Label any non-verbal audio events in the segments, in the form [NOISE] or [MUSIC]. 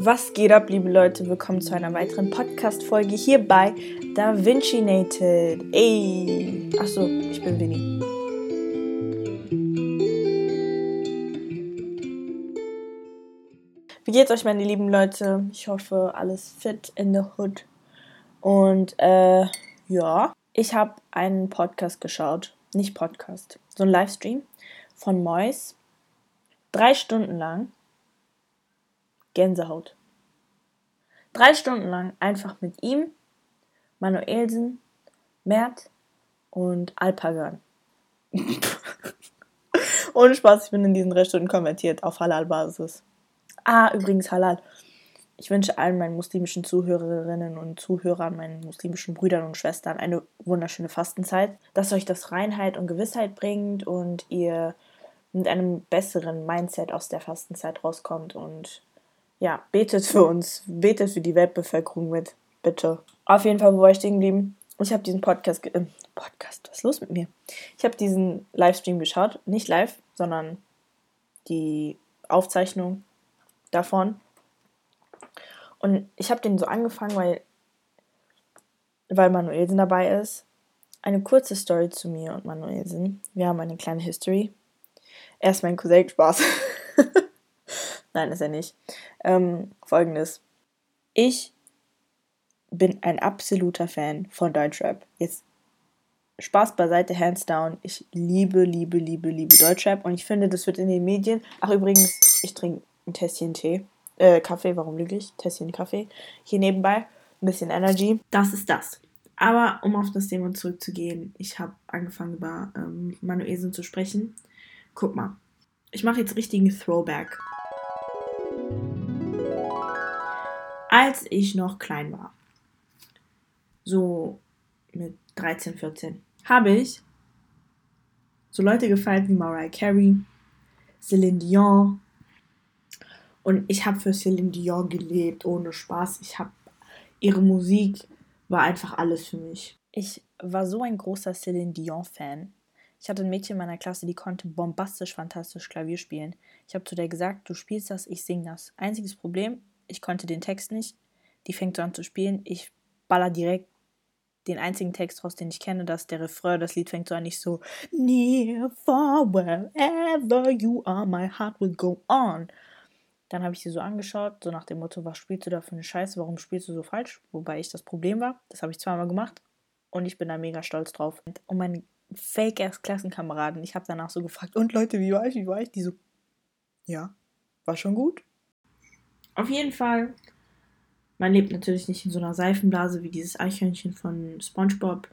Was geht ab, liebe Leute? Willkommen zu einer weiteren Podcast-Folge hier bei Da Vinci Nated. Ey! Achso, ich bin Vinny. Wie geht's euch, meine lieben Leute? Ich hoffe, alles fit in the hood. Und, äh, ja. Ich habe einen Podcast geschaut. Nicht Podcast, so ein Livestream von Mois. Drei Stunden lang. Gänsehaut. Drei Stunden lang einfach mit ihm, Manuelsen, Mert und Alpagan. [LAUGHS] Ohne Spaß, ich bin in diesen drei Stunden konvertiert auf Halal-Basis. Ah, übrigens Halal. Ich wünsche allen meinen muslimischen Zuhörerinnen und Zuhörern, meinen muslimischen Brüdern und Schwestern eine wunderschöne Fastenzeit, dass euch das Reinheit und Gewissheit bringt und ihr mit einem besseren Mindset aus der Fastenzeit rauskommt und ja, betet für uns, betet für die Weltbevölkerung mit, bitte. Auf jeden Fall, wo war ich stehen geblieben? Ich habe diesen Podcast, äh, Podcast, was ist los mit mir? Ich habe diesen Livestream geschaut, nicht live, sondern die Aufzeichnung davon. Und ich habe den so angefangen, weil, weil Manuelsen dabei ist. Eine kurze Story zu mir und Manuelsen. Wir haben eine kleine History. Er ist mein Cousin, Spaß. [LAUGHS] Nein, ist er nicht. Ähm, Folgendes. Ich bin ein absoluter Fan von Deutschrap. Jetzt Spaß beiseite, hands down. Ich liebe, liebe, liebe, liebe Deutschrap und ich finde, das wird in den Medien. Ach, übrigens, ich trinke ein Tässchen Tee. Äh, Kaffee, warum lüge ich? Tässchen Kaffee. Hier nebenbei. Ein bisschen Energy. Das ist das. Aber um auf das Thema zurückzugehen, ich habe angefangen über ähm, Manuelsen zu sprechen. Guck mal, ich mache jetzt richtigen Throwback. Als ich noch klein war, so mit 13, 14, habe ich so Leute gefeiert wie Mariah Carey, Celine Dion. Und ich habe für Celine Dion gelebt, ohne Spaß. Ich habe ihre Musik war einfach alles für mich. Ich war so ein großer Celine Dion-Fan. Ich hatte ein Mädchen in meiner Klasse, die konnte bombastisch, fantastisch Klavier spielen. Ich habe zu der gesagt, du spielst das, ich sing das. Einziges Problem, ich konnte den Text nicht. Die fängt so an zu spielen. Ich baller direkt den einzigen Text raus, den ich kenne, dass der Refrain, das Lied fängt so an, nicht so Near, far, wherever you are, my heart will go on. Dann habe ich sie so angeschaut, so nach dem Motto, was spielst du da für eine Scheiße, warum spielst du so falsch? Wobei ich das Problem war, das habe ich zweimal gemacht und ich bin da mega stolz drauf. Und meine Fake-Ass-Klassenkameraden, ich habe danach so gefragt, und Leute, wie war ich, wie war ich? Die so, ja, war schon gut. Auf jeden Fall, man lebt natürlich nicht in so einer Seifenblase wie dieses Eichhörnchen von SpongeBob.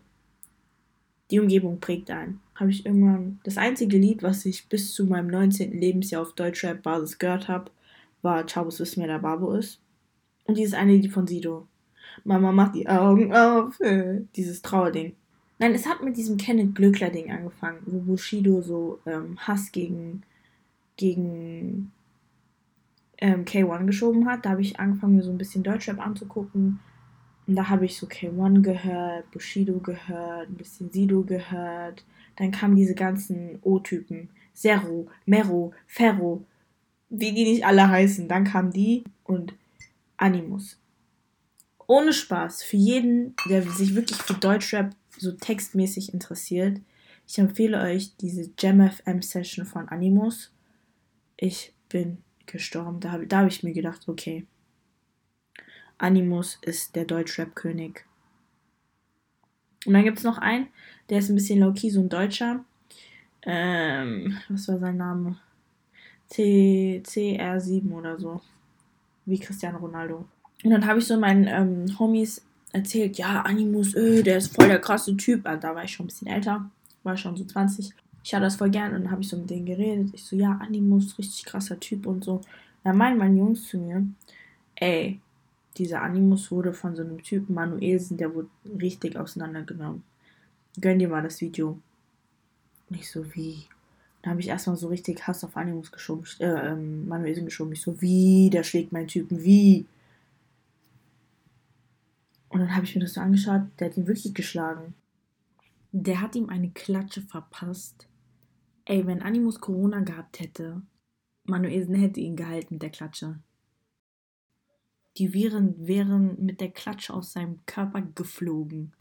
Die Umgebung prägt einen. Habe ich irgendwann das einzige Lied, was ich bis zu meinem 19. Lebensjahr auf Deutschrap-Basis gehört habe, war Chabos wissen, wer der Babo ist. Und dieses eine Lied von Sido. Mama macht die Augen auf. Äh, dieses Trauerding. Nein, es hat mit diesem Kenneth Glöckler-Ding angefangen, wo Bushido so ähm, Hass gegen, gegen ähm, K1 geschoben hat. Da habe ich angefangen, mir so ein bisschen Deutschrap anzugucken. Und da habe ich so K1 gehört, Bushido gehört, ein bisschen Sido gehört. Dann kamen diese ganzen O-Typen. Zero, Mero, Ferro, wie die nicht alle heißen. Dann kamen die und Animus. Ohne Spaß, für jeden, der sich wirklich für Deutschrap so textmäßig interessiert, ich empfehle euch diese JamFM Session von Animus. Ich bin gestorben. Da habe da hab ich mir gedacht, okay, Animus ist der Deutschrap-König. Und dann gibt es noch einen, der ist ein bisschen low-key, so ein Deutscher. Ähm, was war sein Name? C CR7 oder so. Wie Cristiano Ronaldo. Und dann habe ich so meinen ähm, Homies erzählt, ja, Animus, öh, der ist voll der krasse Typ. Also, da war ich schon ein bisschen älter, war schon so 20. Ich hatte das voll gern und dann habe ich so mit denen geredet. Ich so, ja, Animus, richtig krasser Typ und so. Dann meinen meine Jungs zu mir, ey, dieser Animus wurde von so einem Typen Manuelsen, der wurde richtig auseinandergenommen. Gönn dir mal das Video. Nicht so wie. Da habe ich erstmal so richtig Hass auf Animus geschoben, äh, ähm, Manuelsen geschoben. Ich so, wie, der schlägt meinen Typen, wie? Und dann habe ich mir das so angeschaut, der hat ihn wirklich geschlagen. Der hat ihm eine Klatsche verpasst. Ey, wenn Animus Corona gehabt hätte, Manuelsen hätte ihn gehalten mit der Klatsche. Die Viren wären mit der Klatsche aus seinem Körper geflogen.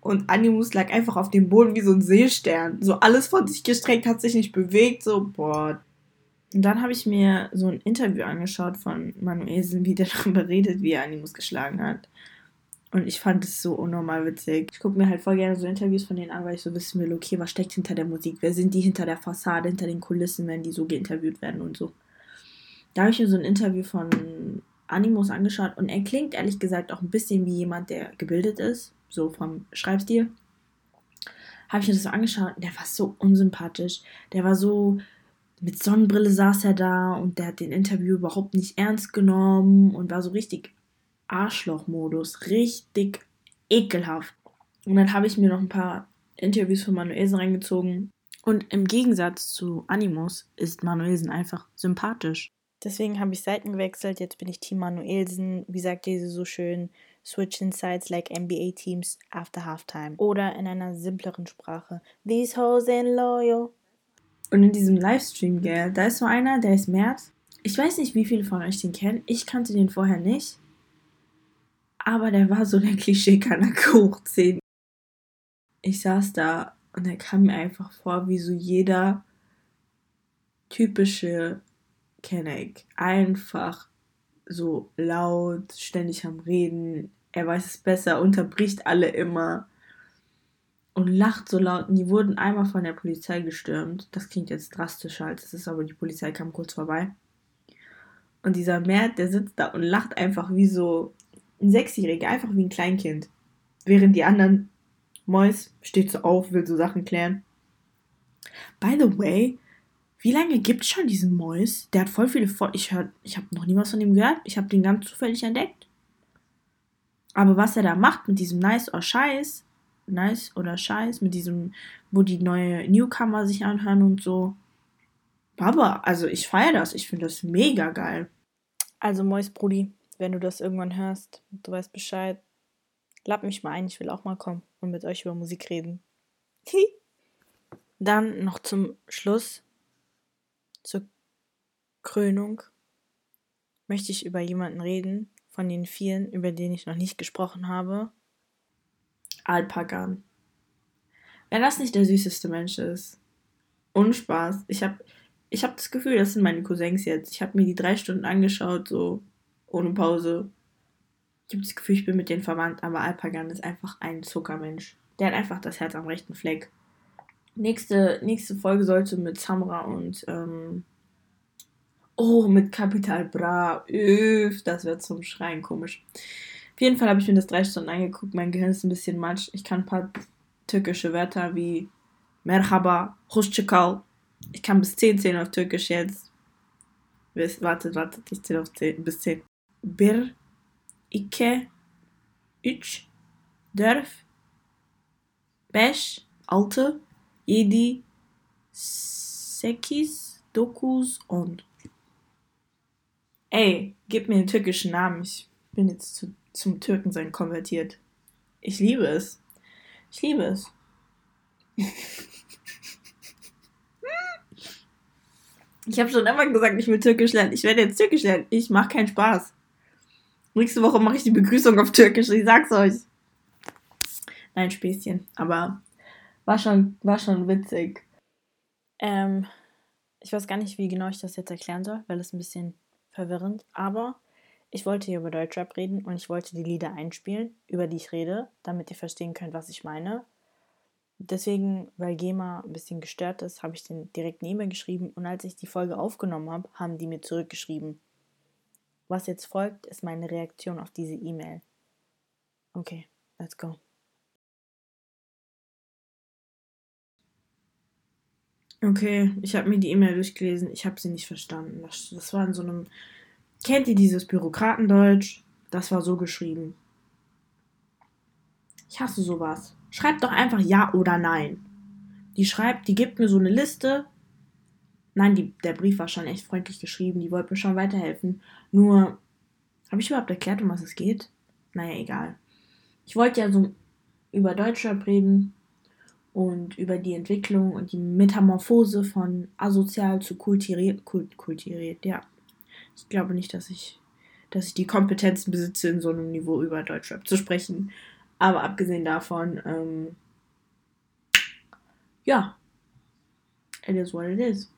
Und Animus lag einfach auf dem Boden wie so ein Seestern. So alles von sich gestreckt, hat sich nicht bewegt. So, boah. Und dann habe ich mir so ein Interview angeschaut von Manuelsen, wie der [LAUGHS] darüber redet, wie er Animus geschlagen hat. Und ich fand es so unnormal witzig. Ich gucke mir halt voll gerne so Interviews von denen an, weil ich so wissen will, okay, was steckt hinter der Musik? Wer sind die hinter der Fassade, hinter den Kulissen, wenn die so geinterviewt werden und so. Da habe ich mir so ein Interview von Animus angeschaut und er klingt ehrlich gesagt auch ein bisschen wie jemand, der gebildet ist, so vom Schreibstil. Habe ich mir das so angeschaut und der war so unsympathisch. Der war so, mit Sonnenbrille saß er da und der hat den Interview überhaupt nicht ernst genommen und war so richtig Arschloch-Modus. Richtig ekelhaft. Und dann habe ich mir noch ein paar Interviews von Manuelsen reingezogen. Und im Gegensatz zu Animus ist Manuelsen einfach sympathisch. Deswegen habe ich Seiten gewechselt. Jetzt bin ich Team Manuelsen. Wie sagt ihr so schön? Switching sides like NBA teams after halftime. Oder in einer simpleren Sprache. These hoes ain't loyal. Und in diesem Livestream, gell, da ist so einer, der ist Merz. Ich weiß nicht, wie viele von euch den kennen. Ich kannte den vorher nicht. Aber der war so der Klischee-Kanake hoch 10. Ich saß da und er kam mir einfach vor wie so jeder typische Kenneck. Einfach so laut, ständig am Reden. Er weiß es besser, unterbricht alle immer und lacht so laut. Und die wurden einmal von der Polizei gestürmt. Das klingt jetzt drastischer als es ist, aber die Polizei kam kurz vorbei. Und dieser Mert, der sitzt da und lacht einfach wie so ein Sechsjähriger, einfach wie ein Kleinkind. Während die anderen, Mois steht so auf, will so Sachen klären. By the way, wie lange gibt es schon diesen Mois? Der hat voll viele Vor Ich, ich habe noch nie was von ihm gehört. Ich habe den ganz zufällig entdeckt. Aber was er da macht mit diesem Nice oder Scheiß, Nice oder Scheiß, mit diesem, wo die neue Newcomer sich anhören und so. Baba, also ich feiere das. Ich finde das mega geil. Also Mois Brudi, wenn du das irgendwann hörst, du weißt Bescheid, lad mich mal ein, ich will auch mal kommen und mit euch über Musik reden. [LAUGHS] Dann noch zum Schluss, zur Krönung, möchte ich über jemanden reden, von den vielen, über den ich noch nicht gesprochen habe. Alpagan. Wenn das nicht der süßeste Mensch ist. Unspaß. Ich habe ich hab das Gefühl, das sind meine Cousins jetzt. Ich habe mir die drei Stunden angeschaut, so ohne Pause. Ich habe das Gefühl, ich bin mit denen verwandt, aber Alpagan ist einfach ein Zuckermensch. Der hat einfach das Herz am rechten Fleck. Nächste, nächste Folge sollte mit Samra und ähm, oh, mit Capital Bra. Üff, das wird zum Schreien komisch. Auf jeden Fall habe ich mir das drei Stunden angeguckt. Mein Gehirn ist ein bisschen matsch. Ich kann ein paar türkische Wörter wie Merhaba, Hoşçakal. Ich kann bis 10 zählen auf Türkisch jetzt. Warte, warte, ich zähle auf 10, bis 10 bir, iki, üç, dört, beş, altı, yedi, sekiz, dokuz, on. Ey, gib mir einen türkischen Namen. Ich bin jetzt zu, zum Türkensein konvertiert. Ich liebe es. Ich liebe es. [LAUGHS] Ich habe schon immer gesagt, ich will Türkisch lernen. Ich werde jetzt Türkisch lernen. Ich mache keinen Spaß. Nächste Woche mache ich die Begrüßung auf Türkisch, ich sag's euch. Nein, Späßchen. Aber war schon, war schon witzig. Ähm, ich weiß gar nicht, wie genau ich das jetzt erklären soll, weil es ein bisschen verwirrend. Aber ich wollte hier über Deutschrap reden und ich wollte die Lieder einspielen, über die ich rede, damit ihr verstehen könnt, was ich meine. Deswegen, weil GEMA ein bisschen gestört ist, habe ich den direkt neben mir geschrieben und als ich die Folge aufgenommen habe, haben die mir zurückgeschrieben. Was jetzt folgt, ist meine Reaktion auf diese E-Mail. Okay, let's go. Okay, ich habe mir die E-Mail durchgelesen. Ich habe sie nicht verstanden. Das, das war in so einem. Kennt ihr dieses Bürokratendeutsch? Das war so geschrieben. Ich hasse sowas. Schreibt doch einfach Ja oder Nein. Die schreibt, die gibt mir so eine Liste Nein, die, der Brief war schon echt freundlich geschrieben. Die wollte mir schon weiterhelfen. Nur, habe ich überhaupt erklärt, um was es geht? Naja, egal. Ich wollte ja so über Deutschrap reden und über die Entwicklung und die Metamorphose von asozial zu kulturiert. Kult, kulturiert, ja. Ich glaube nicht, dass ich dass ich die Kompetenzen besitze, in so einem Niveau über Deutschrap zu sprechen. Aber abgesehen davon, ähm, ja, it is what it is.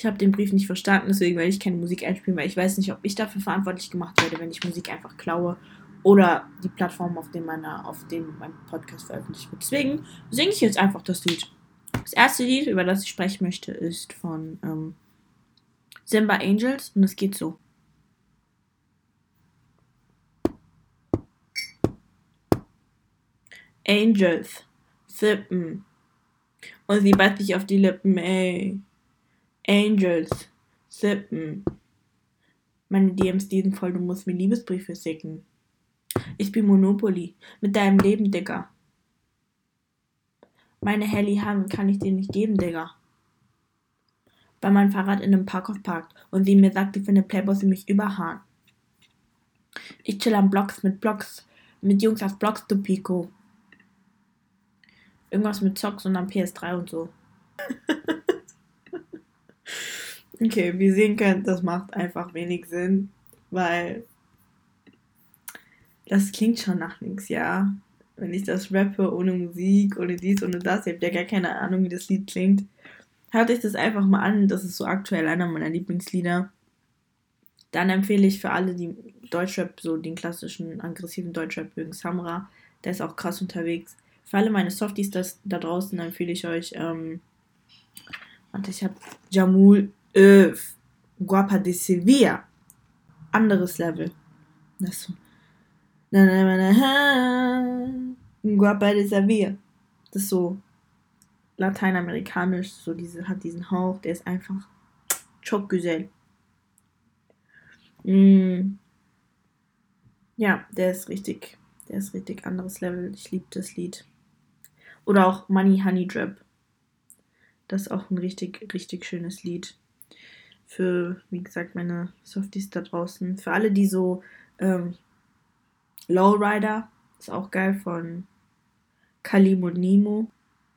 Ich habe den Brief nicht verstanden, deswegen werde ich keine Musik einspielen, weil ich weiß nicht, ob ich dafür verantwortlich gemacht werde, wenn ich Musik einfach klaue oder die Plattform, auf dem, meine, auf dem mein Podcast veröffentlicht wird. Deswegen singe ich jetzt einfach das Lied. Das erste Lied, über das ich sprechen möchte, ist von ähm, Simba Angels und es geht so. Angels, Sippen. Und sie beißt sich auf die Lippen, ey. Angels, Sippen. Meine DMs diesen voll, du musst mir Liebesbriefe schicken. Ich bin Monopoly. Mit deinem Leben, Digga. Meine Helly Hand kann ich dir nicht geben, Digga. Weil mein Fahrrad in einem Parkhof parkt und sie mir sagt, ich finde Playboy für mich überhahn. Ich chill am Blocks mit Blocks, mit Jungs auf Blocks, du Pico. Irgendwas mit Zocks und am PS3 und so. [LAUGHS] okay, wie ihr sehen könnt, das macht einfach wenig Sinn, weil das klingt schon nach nichts, ja. Wenn ich das rappe ohne Musik, ohne dies, ohne das, ihr habt ja gar keine Ahnung, wie das Lied klingt. Hört euch das einfach mal an, das ist so aktuell einer meiner Lieblingslieder. Dann empfehle ich für alle, die Deutschrap, so den klassischen aggressiven Deutschrap mögen, Samra, der ist auch krass unterwegs. Für alle meine Softies das, da draußen empfehle ich euch, ähm, warte, ich habe Jamul Öf, Guapa de Sevilla. Anderes Level. Das so na, na, na, na, Guapa de Sevilla. Das ist so lateinamerikanisch, so diese, hat diesen Hauch, der ist einfach Chokgüsel. Mm. Ja, der ist richtig, der ist richtig anderes Level. Ich liebe das Lied. Oder auch Money Honey Drip. Das ist auch ein richtig, richtig schönes Lied. Für, wie gesagt, meine Softies da draußen. Für alle, die so ähm, Lowrider ist auch geil von Kalim und Nemo.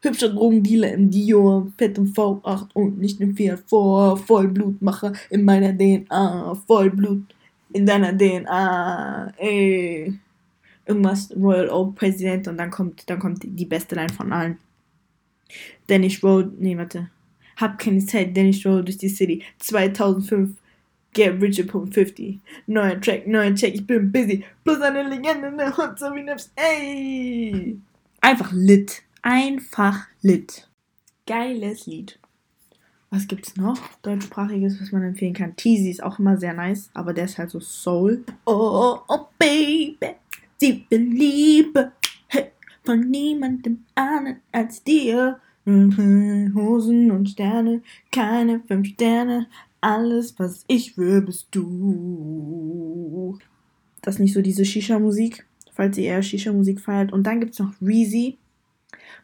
Hübscher Drogendealer im Dior, Fett im V8 und nicht im Fiat vor. Vollblutmacher in meiner DNA, Vollblut in deiner DNA, ey. Irgendwas Royal Oak Präsident und dann kommt, dann kommt die beste Line von allen. Dennis Road, nee, warte. Hab keine Zeit, Dennis Road durch die City. 2005 Get Richer.50. Neuer Track, neuer Check, ich bin busy. Plus eine Legende der Hot, so wie Nips. Ey! Einfach lit. Einfach lit. Geiles Lied. Was gibt's noch? Deutschsprachiges, was man empfehlen kann. Teasy ist auch immer sehr nice, aber der ist halt so Soul. Oh, oh, Baby, sie bin Liebe. Hey, von niemandem anderen als dir. Hosen und Sterne, keine fünf Sterne, alles, was ich will, bist du. Das ist nicht so diese Shisha-Musik, falls ihr eher Shisha-Musik feiert. Und dann gibt es noch Reezy.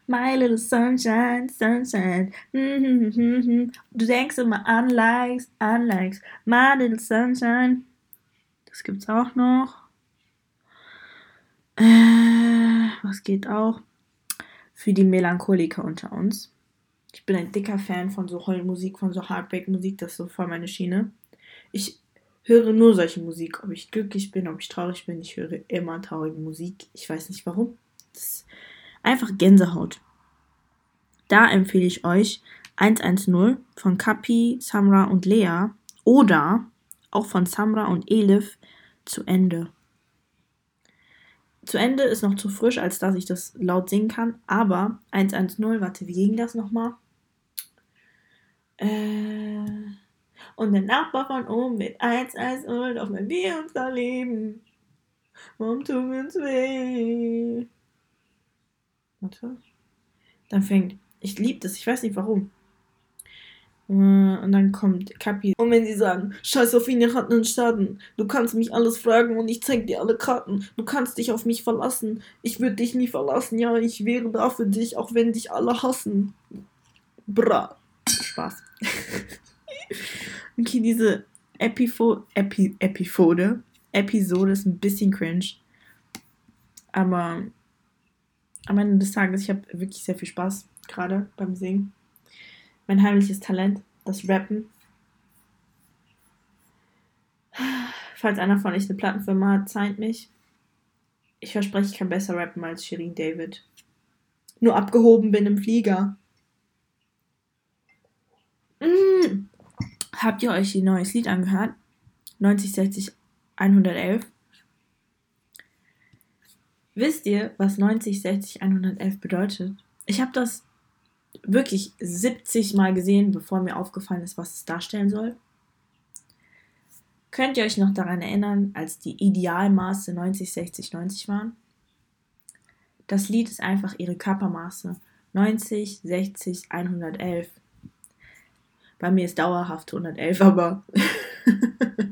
My little sunshine, sunshine. Du denkst immer an Likes, an Likes. My little sunshine. Das gibt's auch noch. Äh, was geht auch? Für die Melancholiker unter uns. Ich bin ein dicker Fan von so Heulmusik, von so Heartbreak-Musik, das ist so voll meine Schiene. Ich höre nur solche Musik, ob ich glücklich bin, ob ich traurig bin, ich höre immer traurige Musik. Ich weiß nicht warum. Das ist einfach Gänsehaut. Da empfehle ich euch 110 von Kapi, Samra und Lea oder auch von Samra und Elif zu Ende. Zu Ende ist noch zu frisch, als dass ich das laut singen kann, aber 110, warte, wie ging das nochmal? Äh, und der Nachbar von oben mit 110, doch wenn wir uns da leben, warum tun wir uns weh? Warte. Dann fängt, ich liebe das, ich weiß nicht warum. Äh, und dann kommt Kapi. Und wenn sie sagen, scheiß auf ihn, ihr hat einen Schaden. Du kannst mich alles fragen und ich zeig dir alle Karten. Du kannst dich auf mich verlassen. Ich würde dich nie verlassen. Ja, ich wäre da für dich, auch wenn dich alle hassen. Bra. Spaß. [LAUGHS] okay, diese Epifo Epi Epifode. Episode ist ein bisschen cringe. Aber am Ende des Tages, ich habe wirklich sehr viel Spaß gerade beim Singen mein heimliches Talent, das Rappen. Falls einer von euch eine Plattenfirma hat, zeigt mich. Ich verspreche, ich kann besser rappen als Shirin David. Nur abgehoben bin im Flieger. Mm. Habt ihr euch ihr neues Lied angehört? 9060 111. Wisst ihr, was 9060 111 bedeutet? Ich habe das wirklich 70 Mal gesehen, bevor mir aufgefallen ist, was es darstellen soll. Könnt ihr euch noch daran erinnern, als die Idealmaße 90, 60, 90 waren? Das Lied ist einfach ihre Körpermaße. 90, 60, 111. Bei mir ist dauerhaft 111, [LAUGHS] aber. [LAUGHS]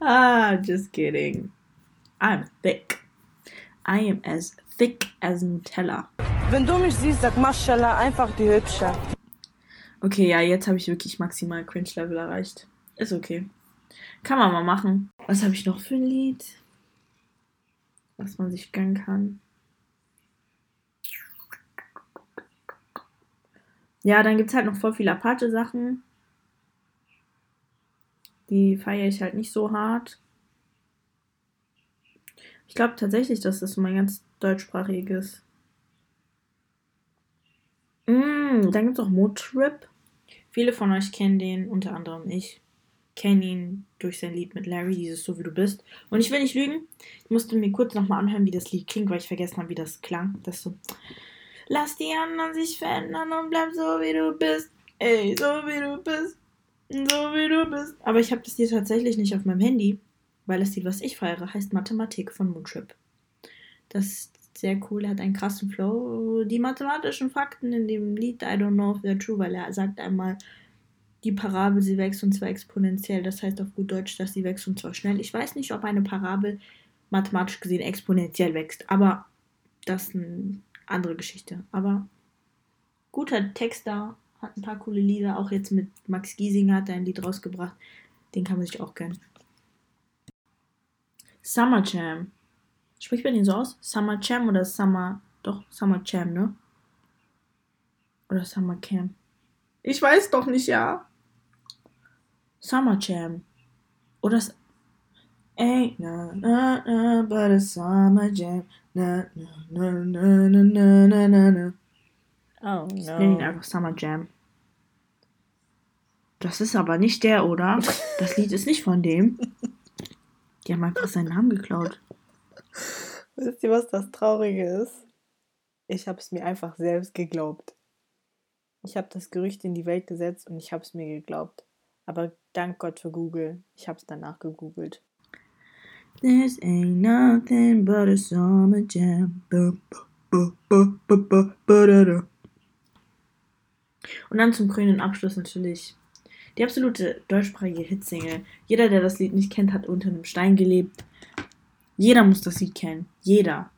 ah, just kidding. I'm thick. I am as thick as Nutella. Wenn du mich siehst, sag Maschallah, einfach die Hübsche. Okay, ja, jetzt habe ich wirklich maximal Cringe-Level erreicht. Ist okay. Kann man mal machen. Was habe ich noch für ein Lied? Was man sich gönnen kann. Ja, dann gibt es halt noch voll viele Apache-Sachen. Die feiere ich halt nicht so hart. Ich glaube tatsächlich, dass das mein ganz deutschsprachiges. Mm, dann gibt es auch Motrip. Viele von euch kennen den, unter anderem ich kenne ihn durch sein Lied mit Larry, dieses So wie du bist. Und ich will nicht lügen, ich musste mir kurz nochmal anhören, wie das Lied klingt, weil ich vergessen habe, wie das klang. Das so, lass die anderen sich verändern und bleib so wie du bist. Ey, so wie du bist. So wie du bist. Aber ich habe das Lied tatsächlich nicht auf meinem Handy, weil das Lied, was ich feiere, heißt Mathematik von Moontrip. Das sehr cool, hat einen krassen Flow. Die mathematischen Fakten in dem Lied, I don't know if they're true, weil er sagt einmal, die Parabel, sie wächst und zwar exponentiell. Das heißt auf gut Deutsch, dass sie wächst und zwar schnell. Ich weiß nicht, ob eine Parabel mathematisch gesehen exponentiell wächst, aber das ist eine andere Geschichte. Aber guter Text da, hat ein paar coole Lieder. Auch jetzt mit Max Giesinger hat er ein Lied rausgebracht. Den kann man sich auch gönnen. Summer Jam. Spricht man den so aus? Summer Jam oder Summer. Doch, Summer Jam, ne? Oder Summer Camp. Ich weiß doch nicht, ja. Summer Jam. Oder Ain't na na na but a summer jam. Na na na na na na na na. Oh no. Ich nenne ihn einfach Summer Jam. Das ist aber nicht der, oder? [LAUGHS] Das Lied ist nicht von dem. Die haben einfach seinen Namen geklaut. Wisst ihr, was das Traurige ist? Ich habe es mir einfach selbst geglaubt. Ich habe das Gerücht in die Welt gesetzt und ich habe es mir geglaubt. Aber dank Gott für Google. Ich habe es danach gegoogelt. This ain't nothing but a summer jam. Und dann zum grünen Abschluss natürlich die absolute deutschsprachige Hitsingle. Jeder, der das Lied nicht kennt, hat unter einem Stein gelebt. Jeder muss das Lied kennen. Jeder.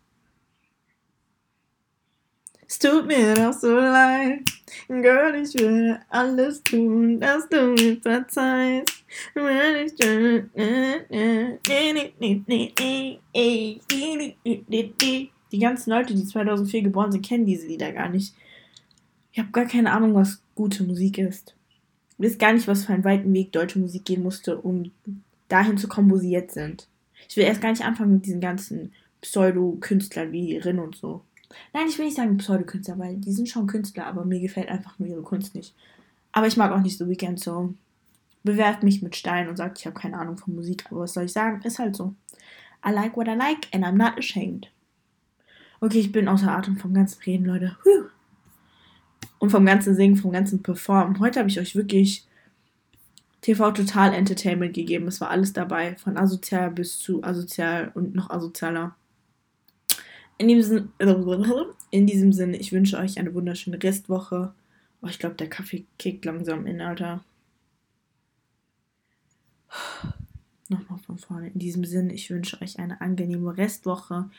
Es tut mir doch so leid. Girl, ich will alles tun, dass du mir verzeihst. Die ganzen Leute, die 2004 geboren sind, kennen diese Lieder gar nicht. Ich habe gar keine Ahnung, was gute Musik ist. Ich weiß gar nicht, was für einen weiten Weg deutsche Musik gehen musste, um dahin zu kommen, wo sie jetzt sind. Ich will erst gar nicht anfangen mit diesen ganzen Pseudo-Künstlern wie Rin und so. Nein, ich will nicht sagen Pseudokünstler, weil die sind schon Künstler, aber mir gefällt einfach nur ihre Kunst nicht. Aber ich mag auch nicht so Weekend so. Bewerft mich mit Stein und sagt, ich habe keine Ahnung von Musik, aber was soll ich sagen? Ist halt so. I like what I like and I'm not ashamed. Okay, ich bin außer Atem vom ganzen Reden, Leute. Huh. Und vom ganzen Singen, vom ganzen Performen. Heute habe ich euch wirklich TV Total Entertainment gegeben. Es war alles dabei, von asozial bis zu asozial und noch asozialer. In diesem, [LAUGHS] in diesem Sinne, ich wünsche euch eine wunderschöne Restwoche. Oh, ich glaube, der Kaffee kickt langsam in, Alter. [SIGHS] Nochmal von vorne. In diesem Sinne, ich wünsche euch eine angenehme Restwoche.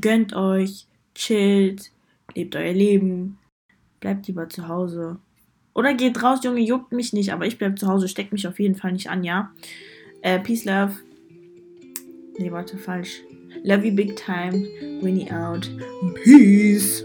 Gönnt euch, chillt, lebt euer Leben, bleibt lieber zu Hause. Oder geht raus, Junge, juckt mich nicht, aber ich bleib zu Hause, steckt mich auf jeden Fall nicht an, ja? Äh, peace, love. Nee, warte, falsch. Love you big time. Winnie out. Peace.